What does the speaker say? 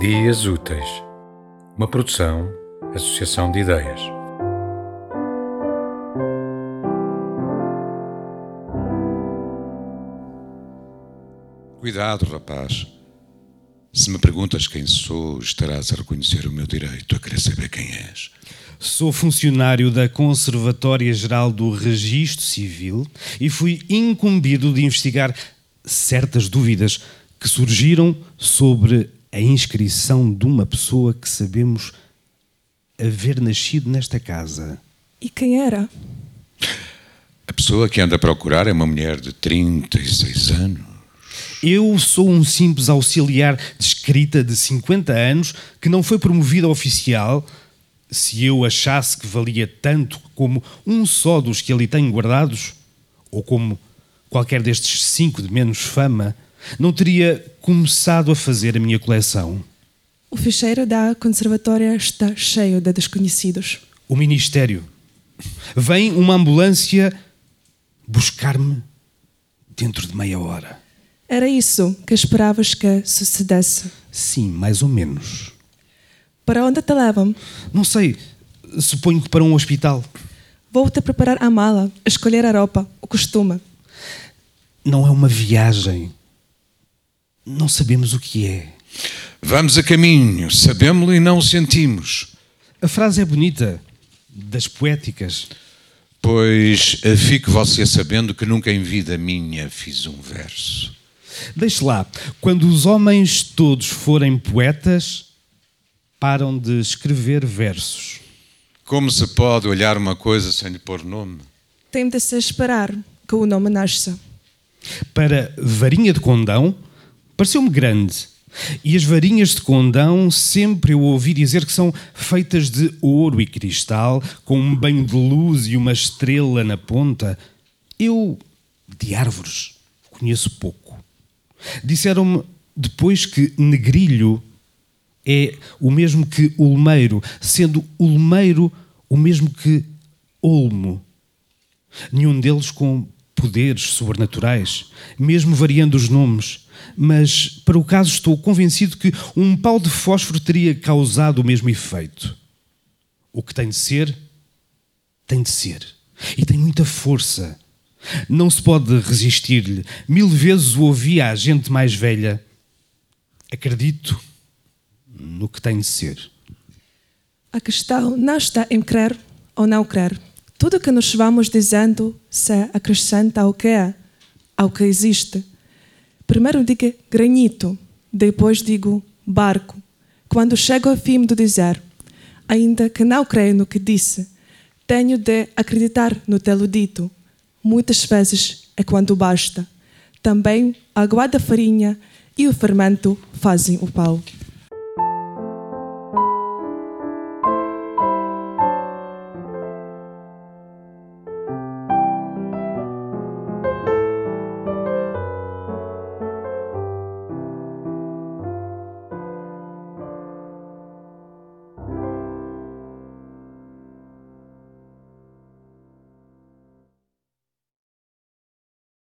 Dias Úteis, uma produção, associação de ideias. Cuidado, rapaz. Se me perguntas quem sou, estarás a reconhecer o meu direito a querer saber quem és. Sou funcionário da Conservatória Geral do Registro Civil e fui incumbido de investigar certas dúvidas que surgiram sobre a inscrição de uma pessoa que sabemos haver nascido nesta casa. E quem era? A pessoa que anda a procurar é uma mulher de 36 anos. Eu sou um simples auxiliar de escrita de 50 anos que não foi promovido a oficial. Se eu achasse que valia tanto como um só dos que ali tenho guardados, ou como qualquer destes cinco de menos fama, não teria começado a fazer a minha coleção. O ficheiro da conservatória está cheio de desconhecidos. O Ministério. Vem uma ambulância buscar-me dentro de meia hora. Era isso que esperavas que sucedesse. Sim, mais ou menos. Para onde te levam? Não sei, suponho que para um hospital. Vou-te preparar a mala, escolher a roupa, o costume. Não é uma viagem. Não sabemos o que é. Vamos a caminho, sabemos-lo e não o sentimos. A frase é bonita, das poéticas. Pois eh, fique você sabendo que nunca em vida minha fiz um verso. Deixe lá, quando os homens todos forem poetas, param de escrever versos. Como se pode olhar uma coisa sem lhe pôr nome? Tem de se esperar que o nome nasça. Para varinha de condão, pareceu-me grande. E as varinhas de condão sempre eu ouvi dizer que são feitas de ouro e cristal, com um banho de luz e uma estrela na ponta. Eu, de árvores, conheço pouco. Disseram-me depois que negrilho é o mesmo que ulmeiro, sendo ulmeiro o mesmo que olmo. Nenhum deles com poderes sobrenaturais, mesmo variando os nomes. Mas, para o caso, estou convencido que um pau de fósforo teria causado o mesmo efeito. O que tem de ser, tem de ser. E tem muita força. Não se pode resistir-lhe. Mil vezes o ouvi à gente mais velha. Acredito no que tem de ser. A questão não está em crer ou não crer. Tudo que nos vamos dizendo se acrescenta ao que é, ao que existe. Primeiro digo granito, depois digo barco. Quando chego ao fim do dizer, ainda que não creio no que disse, tenho de acreditar no telo dito. Muitas vezes é quando basta. Também a água da farinha e o fermento fazem o pau.